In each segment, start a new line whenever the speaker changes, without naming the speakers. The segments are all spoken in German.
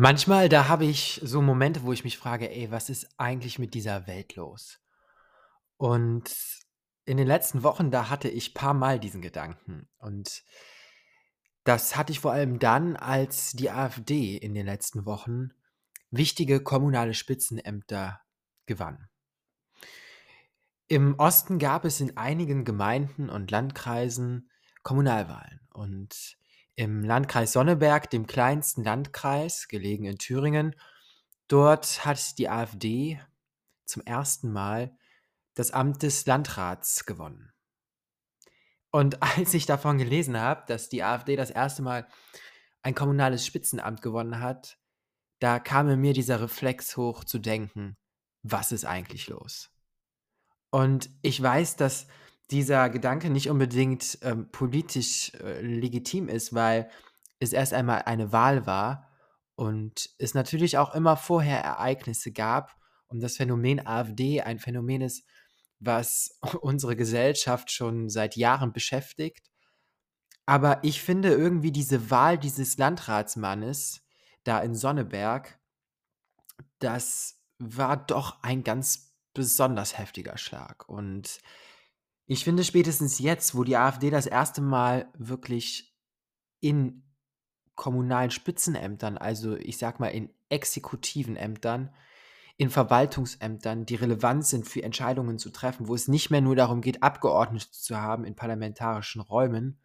Manchmal, da habe ich so Momente, wo ich mich frage: „Ey, was ist eigentlich mit dieser Welt los?“ Und in den letzten Wochen, da hatte ich paarmal diesen Gedanken. Und das hatte ich vor allem dann, als die AfD in den letzten Wochen wichtige kommunale Spitzenämter gewann. Im Osten gab es in einigen Gemeinden und Landkreisen Kommunalwahlen. Und im Landkreis Sonneberg, dem kleinsten Landkreis, gelegen in Thüringen, dort hat die AfD zum ersten Mal das Amt des Landrats gewonnen. Und als ich davon gelesen habe, dass die AfD das erste Mal ein kommunales Spitzenamt gewonnen hat, da kam in mir dieser Reflex hoch zu denken, was ist eigentlich los? Und ich weiß, dass dieser Gedanke nicht unbedingt ähm, politisch äh, legitim ist, weil es erst einmal eine Wahl war und es natürlich auch immer vorher Ereignisse gab und das Phänomen AfD ein Phänomen ist, was unsere Gesellschaft schon seit Jahren beschäftigt. Aber ich finde irgendwie diese Wahl dieses Landratsmannes da in Sonneberg, das war doch ein ganz besonders heftiger Schlag. Und ich finde spätestens jetzt, wo die AfD das erste Mal wirklich in kommunalen Spitzenämtern, also ich sag mal in exekutiven Ämtern, in Verwaltungsämtern, die relevant sind für Entscheidungen zu treffen, wo es nicht mehr nur darum geht, Abgeordnete zu haben in parlamentarischen Räumen,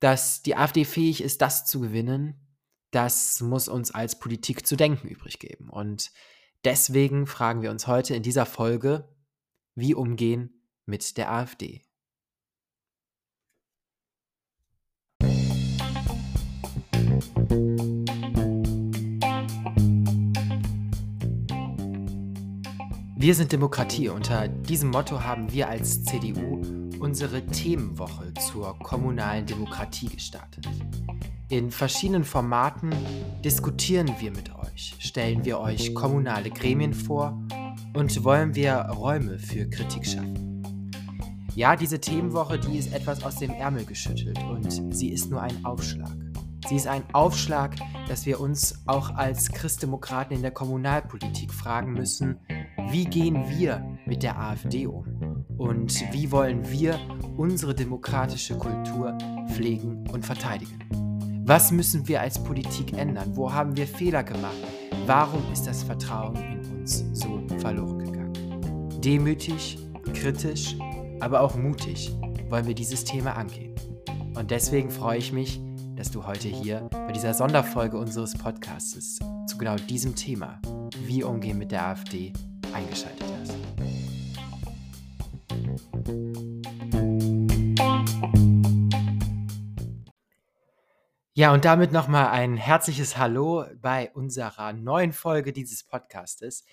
dass die AfD fähig ist, das zu gewinnen, das muss uns als Politik zu denken übrig geben. Und deswegen fragen wir uns heute in dieser Folge, wie umgehen mit der AfD. Wir sind Demokratie. Unter diesem Motto haben wir als CDU unsere Themenwoche zur kommunalen Demokratie gestartet. In verschiedenen Formaten diskutieren wir mit euch, stellen wir euch kommunale Gremien vor und wollen wir Räume für Kritik schaffen. Ja, diese Themenwoche, die ist etwas aus dem Ärmel geschüttelt und sie ist nur ein Aufschlag. Sie ist ein Aufschlag, dass wir uns auch als Christdemokraten in der Kommunalpolitik fragen müssen, wie gehen wir mit der AfD um? Und wie wollen wir unsere demokratische Kultur pflegen und verteidigen? Was müssen wir als Politik ändern? Wo haben wir Fehler gemacht? Warum ist das Vertrauen in uns so verloren gegangen? Demütig, kritisch, aber auch mutig wollen wir dieses Thema angehen. Und deswegen freue ich mich, dass du heute hier bei dieser Sonderfolge unseres Podcasts zu genau diesem Thema, wie umgehen mit der AfD, eingeschaltet Ja, und damit nochmal ein herzliches Hallo bei unserer neuen Folge dieses Podcastes.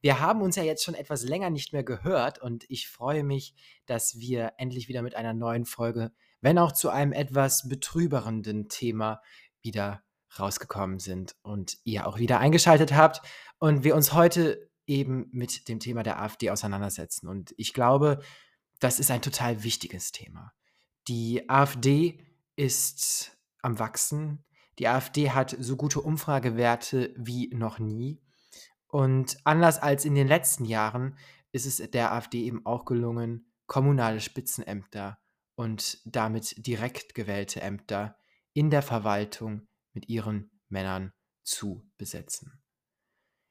Wir haben uns ja jetzt schon etwas länger nicht mehr gehört und ich freue mich, dass wir endlich wieder mit einer neuen Folge, wenn auch zu einem etwas betrüberenden Thema, wieder rausgekommen sind und ihr auch wieder eingeschaltet habt und wir uns heute eben mit dem Thema der AfD auseinandersetzen. Und ich glaube, das ist ein total wichtiges Thema. Die AfD ist am Wachsen. Die AfD hat so gute Umfragewerte wie noch nie. Und anders als in den letzten Jahren ist es der AfD eben auch gelungen, kommunale Spitzenämter und damit direkt gewählte Ämter in der Verwaltung mit ihren Männern zu besetzen.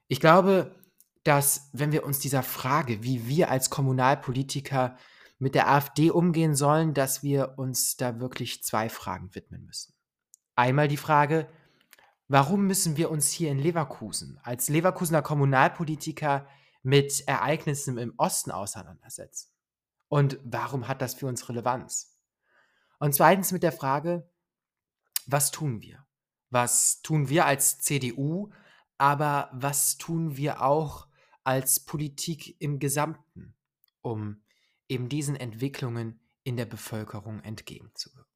Ich glaube, dass wenn wir uns dieser Frage, wie wir als Kommunalpolitiker mit der AfD umgehen sollen, dass wir uns da wirklich zwei Fragen widmen müssen. Einmal die Frage, warum müssen wir uns hier in Leverkusen als Leverkusener Kommunalpolitiker mit Ereignissen im Osten auseinandersetzen? Und warum hat das für uns Relevanz? Und zweitens mit der Frage, was tun wir? Was tun wir als CDU, aber was tun wir auch als Politik im Gesamten, um eben diesen Entwicklungen in der Bevölkerung entgegenzuwirken?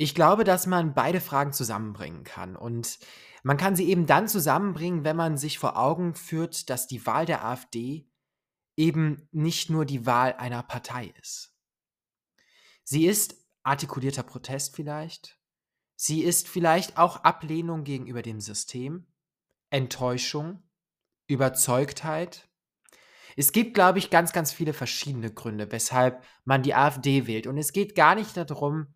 Ich glaube, dass man beide Fragen zusammenbringen kann und man kann sie eben dann zusammenbringen, wenn man sich vor Augen führt, dass die Wahl der AfD eben nicht nur die Wahl einer Partei ist. Sie ist artikulierter Protest vielleicht, Sie ist vielleicht auch Ablehnung gegenüber dem System, Enttäuschung, Überzeugtheit. Es gibt, glaube ich, ganz, ganz viele verschiedene Gründe, weshalb man die AfD wählt. Und es geht gar nicht darum,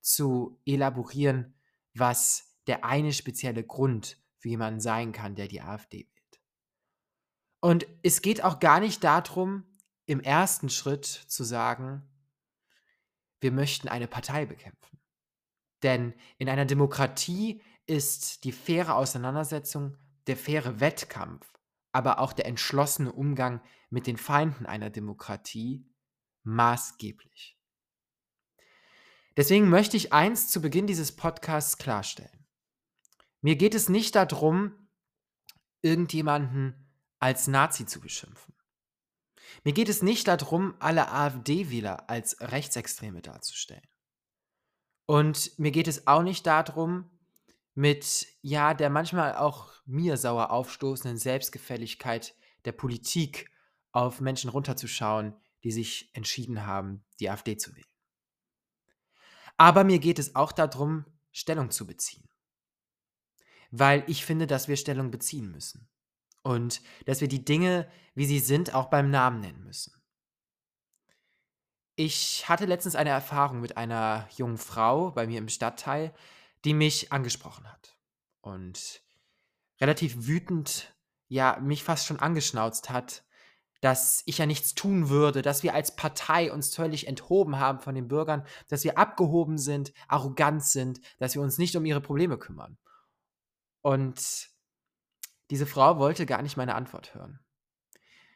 zu elaborieren, was der eine spezielle Grund für jemanden sein kann, der die AfD wählt. Und es geht auch gar nicht darum, im ersten Schritt zu sagen, wir möchten eine Partei bekämpfen. Denn in einer Demokratie ist die faire Auseinandersetzung, der faire Wettkampf, aber auch der entschlossene Umgang mit den Feinden einer Demokratie maßgeblich. Deswegen möchte ich eins zu Beginn dieses Podcasts klarstellen. Mir geht es nicht darum, irgendjemanden als Nazi zu beschimpfen. Mir geht es nicht darum, alle AfD-Wähler als Rechtsextreme darzustellen. Und mir geht es auch nicht darum, mit, ja, der manchmal auch mir sauer aufstoßenden Selbstgefälligkeit der Politik auf Menschen runterzuschauen, die sich entschieden haben, die AfD zu wählen. Aber mir geht es auch darum, Stellung zu beziehen. Weil ich finde, dass wir Stellung beziehen müssen. Und dass wir die Dinge, wie sie sind, auch beim Namen nennen müssen. Ich hatte letztens eine Erfahrung mit einer jungen Frau bei mir im Stadtteil, die mich angesprochen hat. Und relativ wütend, ja, mich fast schon angeschnauzt hat, dass ich ja nichts tun würde, dass wir als Partei uns völlig enthoben haben von den Bürgern, dass wir abgehoben sind, arrogant sind, dass wir uns nicht um ihre Probleme kümmern. Und diese Frau wollte gar nicht meine Antwort hören.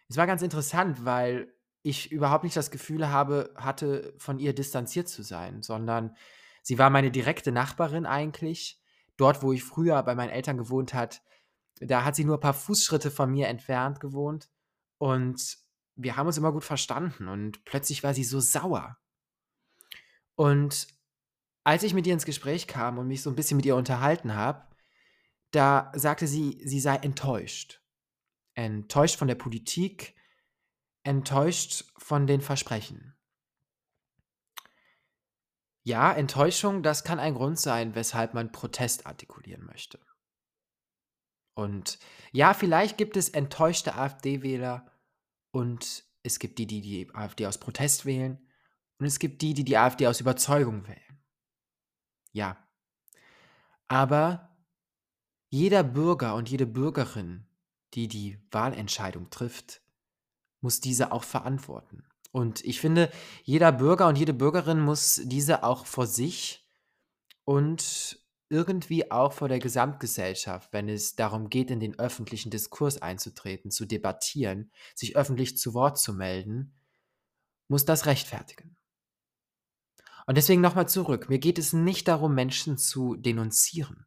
Es war ganz interessant, weil ich überhaupt nicht das Gefühl habe, hatte, von ihr distanziert zu sein, sondern sie war meine direkte Nachbarin eigentlich. Dort, wo ich früher bei meinen Eltern gewohnt hat, da hat sie nur ein paar Fußschritte von mir entfernt gewohnt. Und wir haben uns immer gut verstanden. Und plötzlich war sie so sauer. Und als ich mit ihr ins Gespräch kam und mich so ein bisschen mit ihr unterhalten habe, da sagte sie, sie sei enttäuscht. Enttäuscht von der Politik, enttäuscht von den Versprechen. Ja, Enttäuschung, das kann ein Grund sein, weshalb man Protest artikulieren möchte. Und ja, vielleicht gibt es enttäuschte AfD-Wähler und es gibt die, die die AfD aus Protest wählen und es gibt die, die die AfD aus Überzeugung wählen. Ja. Aber jeder Bürger und jede Bürgerin, die die Wahlentscheidung trifft, muss diese auch verantworten. Und ich finde, jeder Bürger und jede Bürgerin muss diese auch vor sich und irgendwie auch vor der Gesamtgesellschaft, wenn es darum geht, in den öffentlichen Diskurs einzutreten, zu debattieren, sich öffentlich zu Wort zu melden, muss das rechtfertigen. Und deswegen nochmal zurück. Mir geht es nicht darum, Menschen zu denunzieren.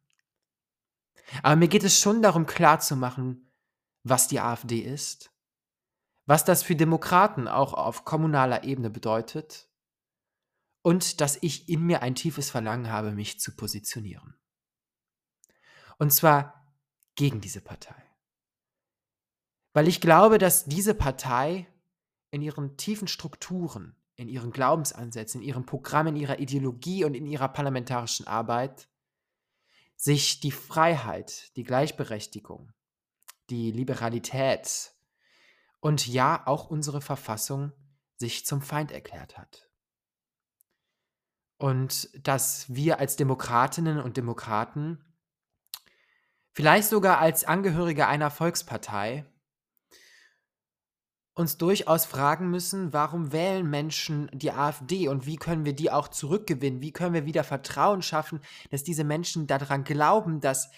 Aber mir geht es schon darum, klarzumachen, was die AfD ist was das für Demokraten auch auf kommunaler Ebene bedeutet und dass ich in mir ein tiefes Verlangen habe, mich zu positionieren. Und zwar gegen diese Partei. Weil ich glaube, dass diese Partei in ihren tiefen Strukturen, in ihren Glaubensansätzen, in ihrem Programm, in ihrer Ideologie und in ihrer parlamentarischen Arbeit sich die Freiheit, die Gleichberechtigung, die Liberalität und ja auch unsere Verfassung sich zum Feind erklärt hat. Und dass wir als Demokratinnen und Demokraten, vielleicht sogar als Angehörige einer Volkspartei, uns durchaus fragen müssen, warum wählen Menschen die AfD und wie können wir die auch zurückgewinnen? Wie können wir wieder Vertrauen schaffen, dass diese Menschen daran glauben, dass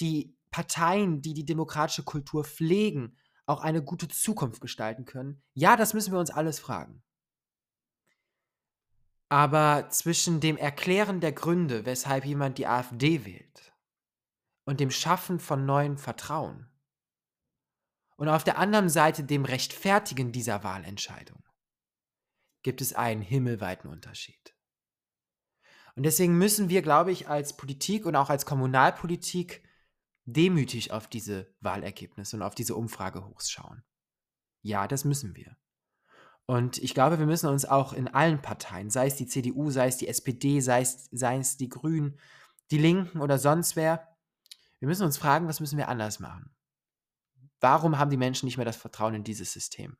die Parteien, die die demokratische Kultur pflegen, auch eine gute Zukunft gestalten können? Ja, das müssen wir uns alles fragen. Aber zwischen dem Erklären der Gründe, weshalb jemand die AfD wählt, und dem Schaffen von neuem Vertrauen, und auf der anderen Seite dem Rechtfertigen dieser Wahlentscheidung, gibt es einen himmelweiten Unterschied. Und deswegen müssen wir, glaube ich, als Politik und auch als Kommunalpolitik demütig auf diese Wahlergebnisse und auf diese Umfrage hochschauen. Ja, das müssen wir. Und ich glaube, wir müssen uns auch in allen Parteien, sei es die CDU, sei es die SPD, sei es, sei es die Grünen, die Linken oder sonst wer. Wir müssen uns fragen, was müssen wir anders machen? Warum haben die Menschen nicht mehr das Vertrauen in dieses System?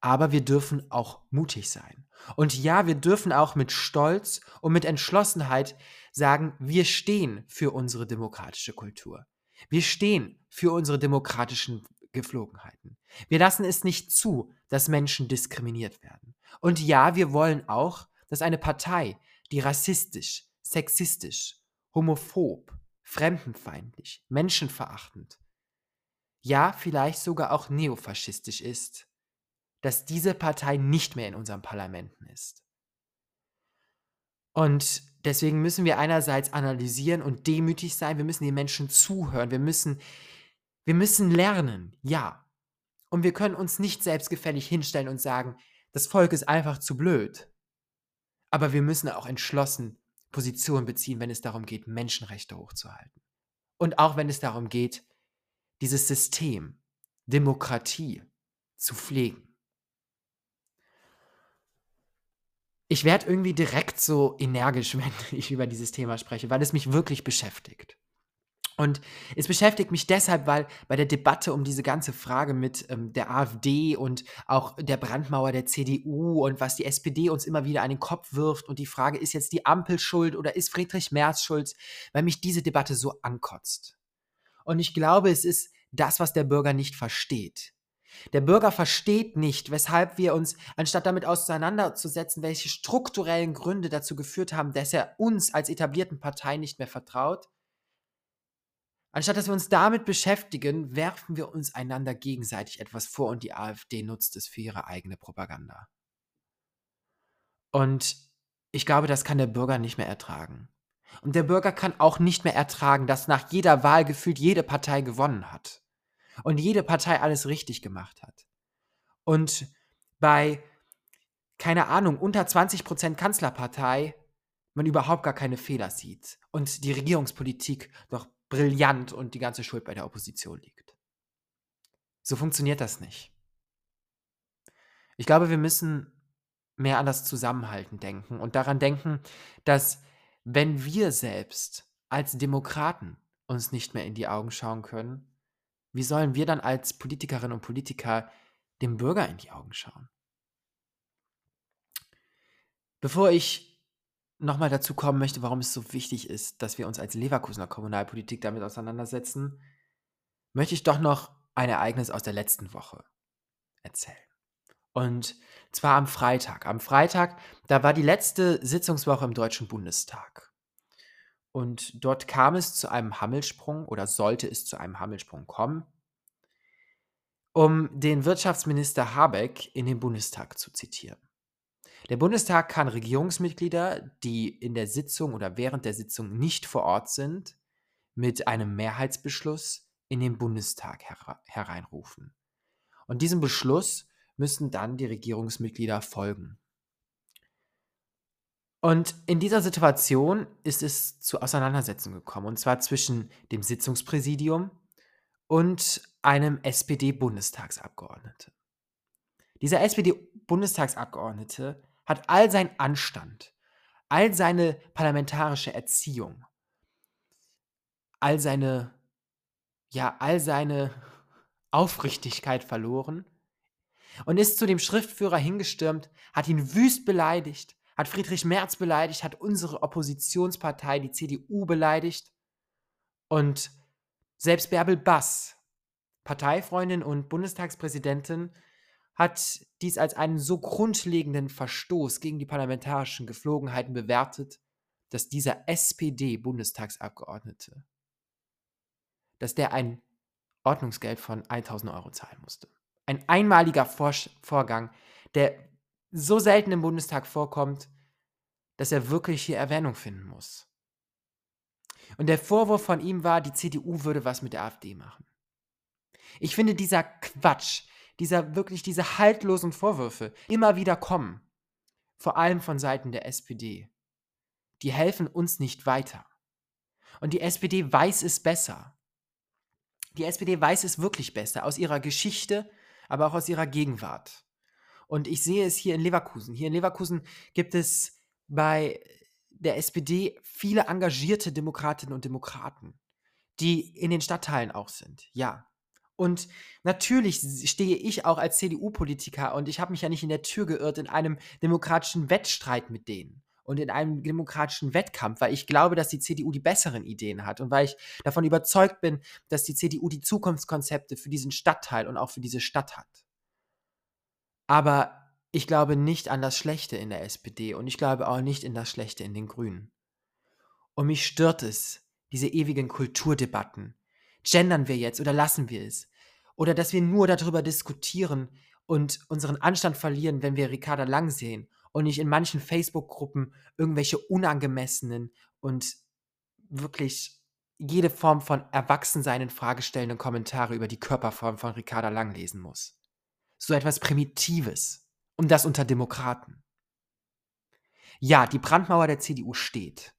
Aber wir dürfen auch mutig sein. Und ja, wir dürfen auch mit Stolz und mit Entschlossenheit sagen, wir stehen für unsere demokratische Kultur. Wir stehen für unsere demokratischen Geflogenheiten. Wir lassen es nicht zu, dass Menschen diskriminiert werden. Und ja, wir wollen auch, dass eine Partei, die rassistisch, sexistisch, homophob, fremdenfeindlich, menschenverachtend, ja vielleicht sogar auch neofaschistisch ist, dass diese Partei nicht mehr in unseren Parlamenten ist. Und deswegen müssen wir einerseits analysieren und demütig sein, wir müssen den Menschen zuhören, wir müssen, wir müssen lernen, ja. Und wir können uns nicht selbstgefällig hinstellen und sagen, das Volk ist einfach zu blöd. Aber wir müssen auch entschlossen Position beziehen, wenn es darum geht, Menschenrechte hochzuhalten. Und auch wenn es darum geht, dieses System, Demokratie, zu pflegen. Ich werde irgendwie direkt so energisch, wenn ich über dieses Thema spreche, weil es mich wirklich beschäftigt. Und es beschäftigt mich deshalb, weil bei der Debatte um diese ganze Frage mit ähm, der AfD und auch der Brandmauer der CDU und was die SPD uns immer wieder an den Kopf wirft und die Frage, ist jetzt die Ampel schuld oder ist Friedrich Merz schuld, weil mich diese Debatte so ankotzt. Und ich glaube, es ist das, was der Bürger nicht versteht. Der Bürger versteht nicht, weshalb wir uns, anstatt damit auseinanderzusetzen, welche strukturellen Gründe dazu geführt haben, dass er uns als etablierten Partei nicht mehr vertraut, Anstatt dass wir uns damit beschäftigen, werfen wir uns einander gegenseitig etwas vor und die AfD nutzt es für ihre eigene Propaganda. Und ich glaube, das kann der Bürger nicht mehr ertragen. Und der Bürger kann auch nicht mehr ertragen, dass nach jeder Wahl gefühlt jede Partei gewonnen hat. Und jede Partei alles richtig gemacht hat. Und bei, keine Ahnung, unter 20% Kanzlerpartei man überhaupt gar keine Fehler sieht. Und die Regierungspolitik doch brillant und die ganze Schuld bei der Opposition liegt. So funktioniert das nicht. Ich glaube, wir müssen mehr an das Zusammenhalten denken und daran denken, dass wenn wir selbst als Demokraten uns nicht mehr in die Augen schauen können, wie sollen wir dann als Politikerinnen und Politiker dem Bürger in die Augen schauen? Bevor ich nochmal dazu kommen möchte, warum es so wichtig ist, dass wir uns als Leverkusener Kommunalpolitik damit auseinandersetzen, möchte ich doch noch ein Ereignis aus der letzten Woche erzählen. Und zwar am Freitag. Am Freitag, da war die letzte Sitzungswoche im Deutschen Bundestag. Und dort kam es zu einem Hammelsprung oder sollte es zu einem Hammelsprung kommen, um den Wirtschaftsminister Habeck in den Bundestag zu zitieren. Der Bundestag kann Regierungsmitglieder, die in der Sitzung oder während der Sitzung nicht vor Ort sind, mit einem Mehrheitsbeschluss in den Bundestag hereinrufen. Und diesem Beschluss müssen dann die Regierungsmitglieder folgen. Und in dieser Situation ist es zu Auseinandersetzungen gekommen, und zwar zwischen dem Sitzungspräsidium und einem SPD-Bundestagsabgeordneten. Dieser SPD-Bundestagsabgeordnete hat all seinen Anstand, all seine parlamentarische Erziehung, all seine, ja, all seine Aufrichtigkeit verloren und ist zu dem Schriftführer hingestürmt, hat ihn wüst beleidigt, hat Friedrich Merz beleidigt, hat unsere Oppositionspartei, die CDU, beleidigt und selbst Bärbel Bass, Parteifreundin und Bundestagspräsidentin, hat dies als einen so grundlegenden Verstoß gegen die parlamentarischen Geflogenheiten bewertet, dass dieser SPD-Bundestagsabgeordnete, dass der ein Ordnungsgeld von 1000 Euro zahlen musste. Ein einmaliger Vor Vorgang, der so selten im Bundestag vorkommt, dass er wirklich hier Erwähnung finden muss. Und der Vorwurf von ihm war, die CDU würde was mit der AfD machen. Ich finde dieser Quatsch, dieser wirklich diese haltlosen Vorwürfe immer wieder kommen, vor allem von Seiten der SPD, die helfen uns nicht weiter. Und die SPD weiß es besser. Die SPD weiß es wirklich besser aus ihrer Geschichte, aber auch aus ihrer Gegenwart. Und ich sehe es hier in Leverkusen. Hier in Leverkusen gibt es bei der SPD viele engagierte Demokratinnen und Demokraten, die in den Stadtteilen auch sind, ja. Und natürlich stehe ich auch als CDU-Politiker und ich habe mich ja nicht in der Tür geirrt in einem demokratischen Wettstreit mit denen und in einem demokratischen Wettkampf, weil ich glaube, dass die CDU die besseren Ideen hat und weil ich davon überzeugt bin, dass die CDU die Zukunftskonzepte für diesen Stadtteil und auch für diese Stadt hat. Aber ich glaube nicht an das Schlechte in der SPD und ich glaube auch nicht in das Schlechte in den Grünen. Und mich stört es, diese ewigen Kulturdebatten. Gendern wir jetzt oder lassen wir es? Oder dass wir nur darüber diskutieren und unseren Anstand verlieren, wenn wir Ricarda Lang sehen und nicht in manchen Facebook-Gruppen irgendwelche unangemessenen und wirklich jede Form von Erwachsensein in Frage stellenden Kommentare über die Körperform von Ricarda Lang lesen muss. So etwas Primitives. Und das unter Demokraten. Ja, die Brandmauer der CDU steht.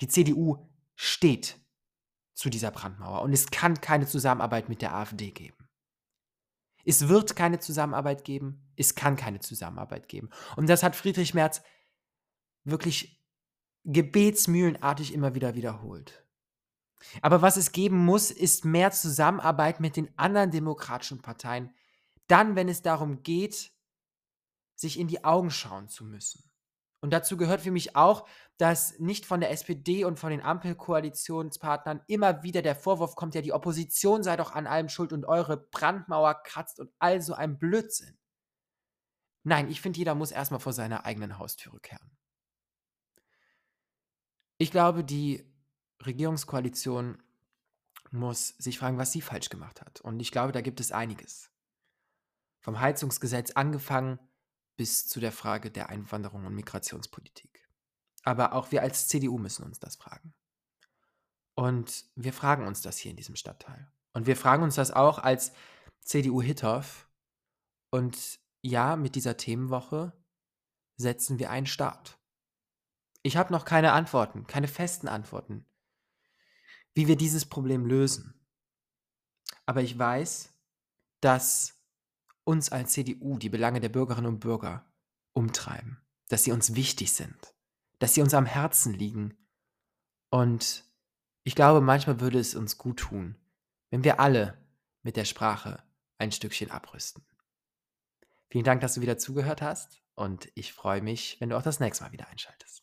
Die CDU steht zu dieser Brandmauer und es kann keine Zusammenarbeit mit der AfD geben. Es wird keine Zusammenarbeit geben, es kann keine Zusammenarbeit geben. Und das hat Friedrich Merz wirklich gebetsmühlenartig immer wieder wiederholt. Aber was es geben muss, ist mehr Zusammenarbeit mit den anderen demokratischen Parteien, dann, wenn es darum geht, sich in die Augen schauen zu müssen. Und dazu gehört für mich auch, dass nicht von der SPD und von den Ampelkoalitionspartnern immer wieder der Vorwurf kommt, ja, die Opposition sei doch an allem schuld und eure Brandmauer kratzt und all so ein Blödsinn. Nein, ich finde, jeder muss erstmal vor seiner eigenen Haustüre kehren. Ich glaube, die Regierungskoalition muss sich fragen, was sie falsch gemacht hat. Und ich glaube, da gibt es einiges. Vom Heizungsgesetz angefangen bis zu der Frage der Einwanderung und Migrationspolitik. Aber auch wir als CDU müssen uns das fragen. Und wir fragen uns das hier in diesem Stadtteil. Und wir fragen uns das auch als CDU Hittorf. Und ja, mit dieser Themenwoche setzen wir einen Start. Ich habe noch keine Antworten, keine festen Antworten, wie wir dieses Problem lösen. Aber ich weiß, dass uns als CDU die Belange der Bürgerinnen und Bürger umtreiben, dass sie uns wichtig sind, dass sie uns am Herzen liegen. Und ich glaube, manchmal würde es uns gut tun, wenn wir alle mit der Sprache ein Stückchen abrüsten. Vielen Dank, dass du wieder zugehört hast und ich freue mich, wenn du auch das nächste Mal wieder einschaltest.